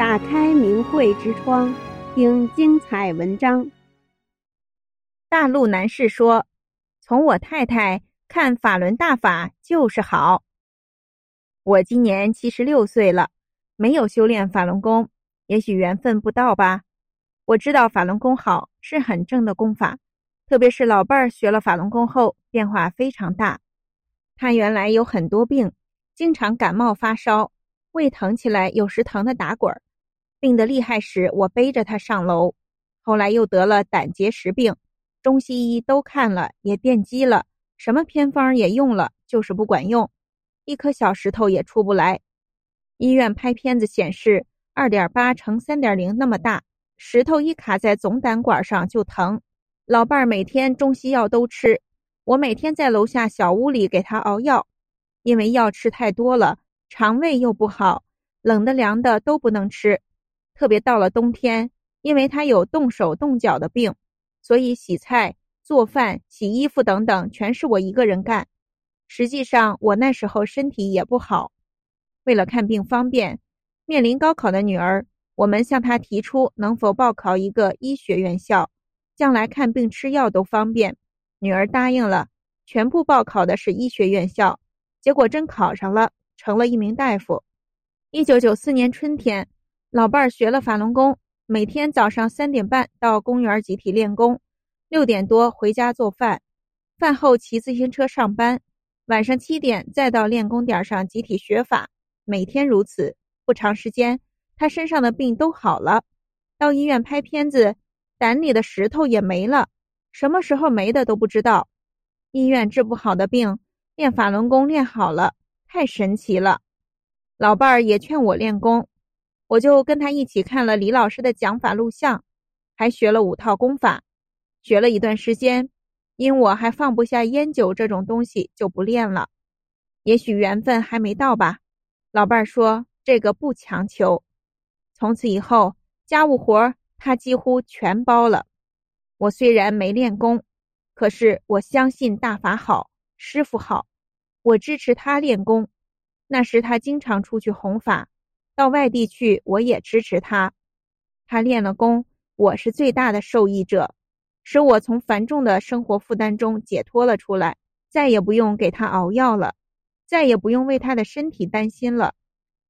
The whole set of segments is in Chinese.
打开明慧之窗，听精彩文章。大陆男士说：“从我太太看法轮大法就是好。”我今年七十六岁了，没有修炼法轮功，也许缘分不到吧。我知道法轮功好，是很正的功法，特别是老伴儿学了法轮功后，变化非常大。他原来有很多病，经常感冒发烧，胃疼起来有时疼得打滚儿。病得厉害时，我背着他上楼。后来又得了胆结石病，中西医都看了，也电击了，什么偏方也用了，就是不管用，一颗小石头也出不来。医院拍片子显示，二点八乘三点零那么大，石头一卡在总胆管上就疼。老伴儿每天中西药都吃，我每天在楼下小屋里给他熬药，因为药吃太多了，肠胃又不好，冷的凉的都不能吃。特别到了冬天，因为他有动手动脚的病，所以洗菜、做饭、洗衣服等等全是我一个人干。实际上，我那时候身体也不好。为了看病方便，面临高考的女儿，我们向她提出能否报考一个医学院校，将来看病吃药都方便。女儿答应了，全部报考的是医学院校。结果真考上了，成了一名大夫。一九九四年春天。老伴儿学了法轮功，每天早上三点半到公园集体练功，六点多回家做饭，饭后骑自行车上班，晚上七点再到练功点上集体学法，每天如此。不长时间，他身上的病都好了。到医院拍片子，胆里的石头也没了，什么时候没的都不知道。医院治不好的病，练法轮功练好了，太神奇了。老伴儿也劝我练功。我就跟他一起看了李老师的讲法录像，还学了五套功法，学了一段时间，因我还放不下烟酒这种东西，就不练了。也许缘分还没到吧。老伴儿说这个不强求。从此以后，家务活他几乎全包了。我虽然没练功，可是我相信大法好，师傅好，我支持他练功。那时他经常出去弘法。到外地去，我也支持他。他练了功，我是最大的受益者，使我从繁重的生活负担中解脱了出来，再也不用给他熬药了，再也不用为他的身体担心了。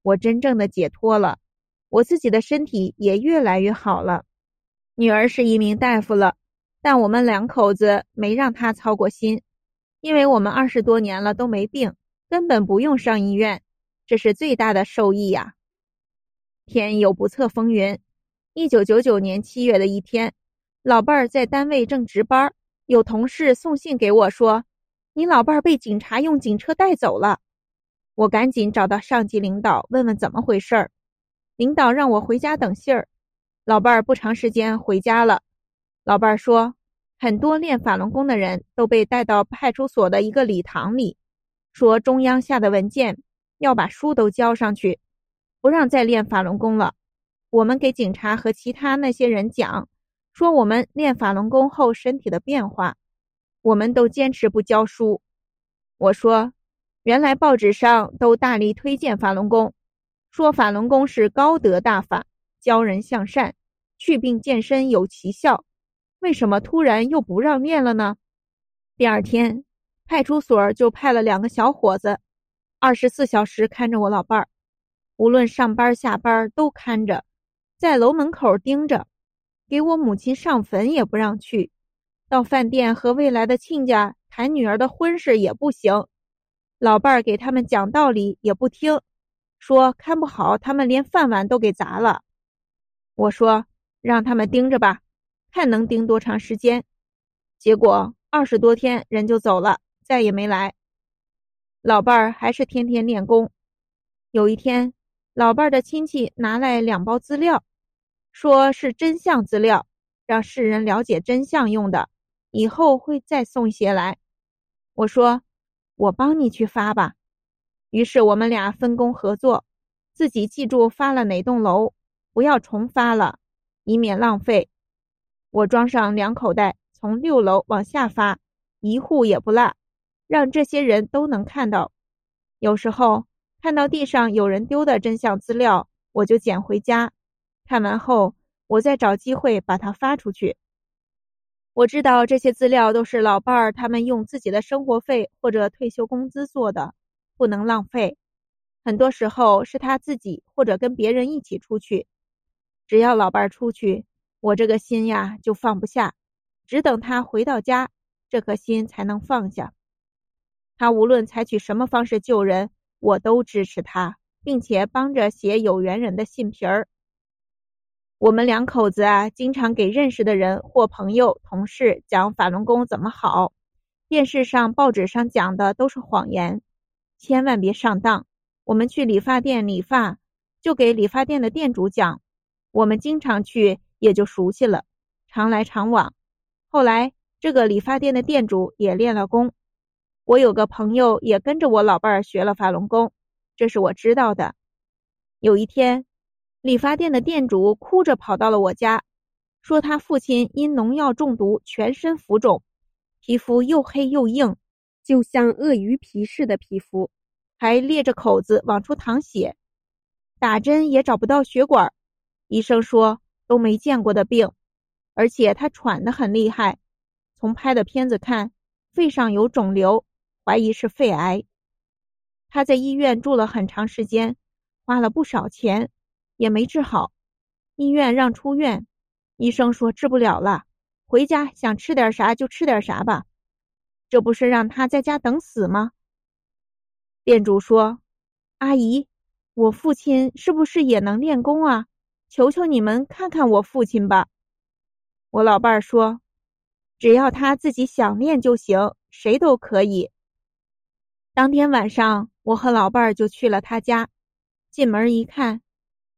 我真正的解脱了，我自己的身体也越来越好了。女儿是一名大夫了，但我们两口子没让她操过心，因为我们二十多年了都没病，根本不用上医院，这是最大的受益呀。天有不测风云。一九九九年七月的一天，老伴儿在单位正值班，有同事送信给我说：“你老伴儿被警察用警车带走了。”我赶紧找到上级领导问问怎么回事儿。领导让我回家等信儿。老伴儿不长时间回家了。老伴儿说，很多练法轮功的人都被带到派出所的一个礼堂里，说中央下的文件要把书都交上去。不让再练法轮功了。我们给警察和其他那些人讲，说我们练法轮功后身体的变化，我们都坚持不教书。我说，原来报纸上都大力推荐法轮功，说法轮功是高德大法，教人向善，去病健身有奇效。为什么突然又不让练了呢？第二天，派出所就派了两个小伙子，二十四小时看着我老伴儿。无论上班下班都看着，在楼门口盯着，给我母亲上坟也不让去，到饭店和未来的亲家谈女儿的婚事也不行，老伴儿给他们讲道理也不听，说看不好他们连饭碗都给砸了。我说让他们盯着吧，看能盯多长时间。结果二十多天人就走了，再也没来。老伴儿还是天天练功。有一天。老伴儿的亲戚拿来两包资料，说是真相资料，让世人了解真相用的。以后会再送些来。我说，我帮你去发吧。于是我们俩分工合作，自己记住发了哪栋楼，不要重发了，以免浪费。我装上两口袋，从六楼往下发，一户也不落，让这些人都能看到。有时候。看到地上有人丢的真相资料，我就捡回家，看完后，我再找机会把它发出去。我知道这些资料都是老伴儿他们用自己的生活费或者退休工资做的，不能浪费。很多时候是他自己或者跟别人一起出去，只要老伴儿出去，我这个心呀就放不下，只等他回到家，这颗心才能放下。他无论采取什么方式救人，我都支持他，并且帮着写有缘人的信皮儿。我们两口子啊，经常给认识的人或朋友、同事讲法轮功怎么好。电视上、报纸上讲的都是谎言，千万别上当。我们去理发店理发，就给理发店的店主讲。我们经常去，也就熟悉了，常来常往。后来，这个理发店的店主也练了功。我有个朋友也跟着我老伴儿学了法轮功，这是我知道的。有一天，理发店的店主哭着跑到了我家，说他父亲因农药中毒，全身浮肿，皮肤又黑又硬，就像鳄鱼皮似的皮肤，还裂着口子往出淌血，打针也找不到血管，医生说都没见过的病，而且他喘得很厉害，从拍的片子看，肺上有肿瘤，怀疑是肺癌。他在医院住了很长时间，花了不少钱。也没治好，医院让出院，医生说治不了了，回家想吃点啥就吃点啥吧，这不是让他在家等死吗？店主说：“阿姨，我父亲是不是也能练功啊？求求你们看看我父亲吧。”我老伴儿说：“只要他自己想练就行，谁都可以。”当天晚上，我和老伴儿就去了他家，进门一看。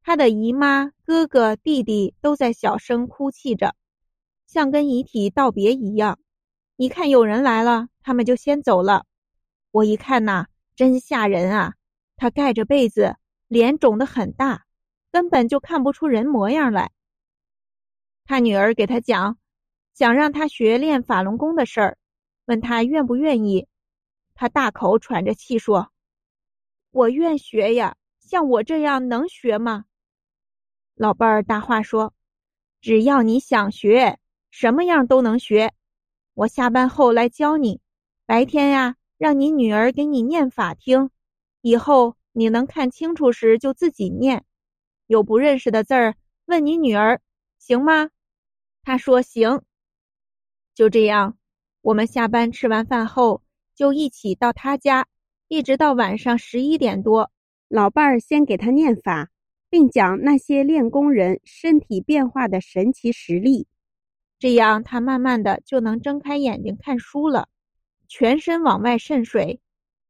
他的姨妈、哥哥、弟弟都在小声哭泣着，像跟遗体道别一样。一看有人来了，他们就先走了。我一看呐，真吓人啊！他盖着被子，脸肿得很大，根本就看不出人模样来。他女儿给他讲，想让他学练法轮功的事儿，问他愿不愿意。他大口喘着气说：“我愿学呀，像我这样能学吗？”老伴儿大话说：“只要你想学，什么样都能学。我下班后来教你，白天呀，让你女儿给你念法听。以后你能看清楚时就自己念，有不认识的字儿，问你女儿，行吗？”她说：“行。”就这样，我们下班吃完饭后就一起到他家，一直到晚上十一点多。老伴儿先给他念法。并讲那些练功人身体变化的神奇实例，这样他慢慢的就能睁开眼睛看书了，全身往外渗水，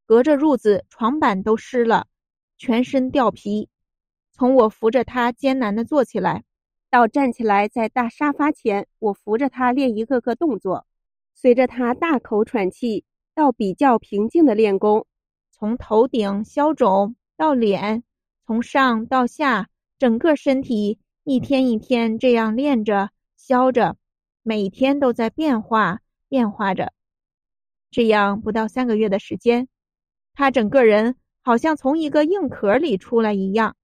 隔着褥子床板都湿了，全身掉皮。从我扶着他艰难的坐起来，到站起来在大沙发前，我扶着他练一个个动作，随着他大口喘气，到比较平静的练功，从头顶消肿到脸。从上到下，整个身体一天一天这样练着、消着，每天都在变化、变化着。这样不到三个月的时间，他整个人好像从一个硬壳里出来一样，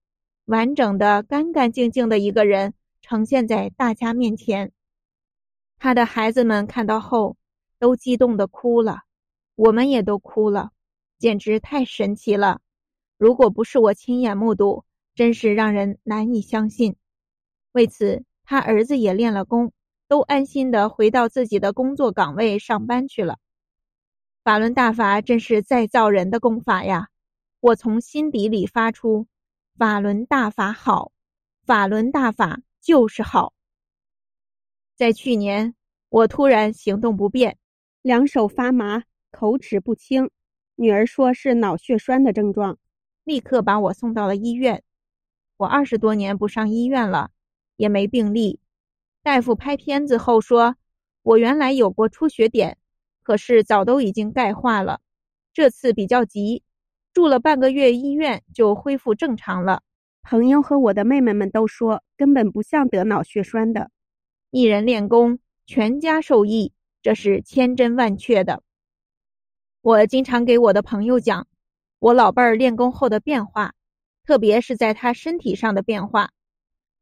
完整的、干干净净的一个人呈现在大家面前。他的孩子们看到后都激动的哭了，我们也都哭了，简直太神奇了。如果不是我亲眼目睹，真是让人难以相信。为此，他儿子也练了功，都安心的回到自己的工作岗位上班去了。法轮大法真是再造人的功法呀！我从心底里发出：法轮大法好，法轮大法就是好。在去年，我突然行动不便，两手发麻，口齿不清，女儿说是脑血栓的症状。立刻把我送到了医院。我二十多年不上医院了，也没病历。大夫拍片子后说，我原来有过出血点，可是早都已经钙化了。这次比较急，住了半个月医院就恢复正常了。朋友和我的妹妹们都说，根本不像得脑血栓的。一人练功，全家受益，这是千真万确的。我经常给我的朋友讲。我老伴儿练功后的变化，特别是在他身体上的变化。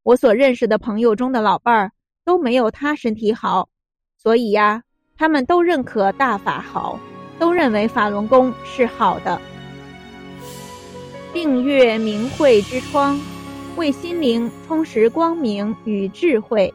我所认识的朋友中的老伴儿都没有他身体好，所以呀，他们都认可大法好，都认为法轮功是好的。订阅明慧之窗，为心灵充实光明与智慧。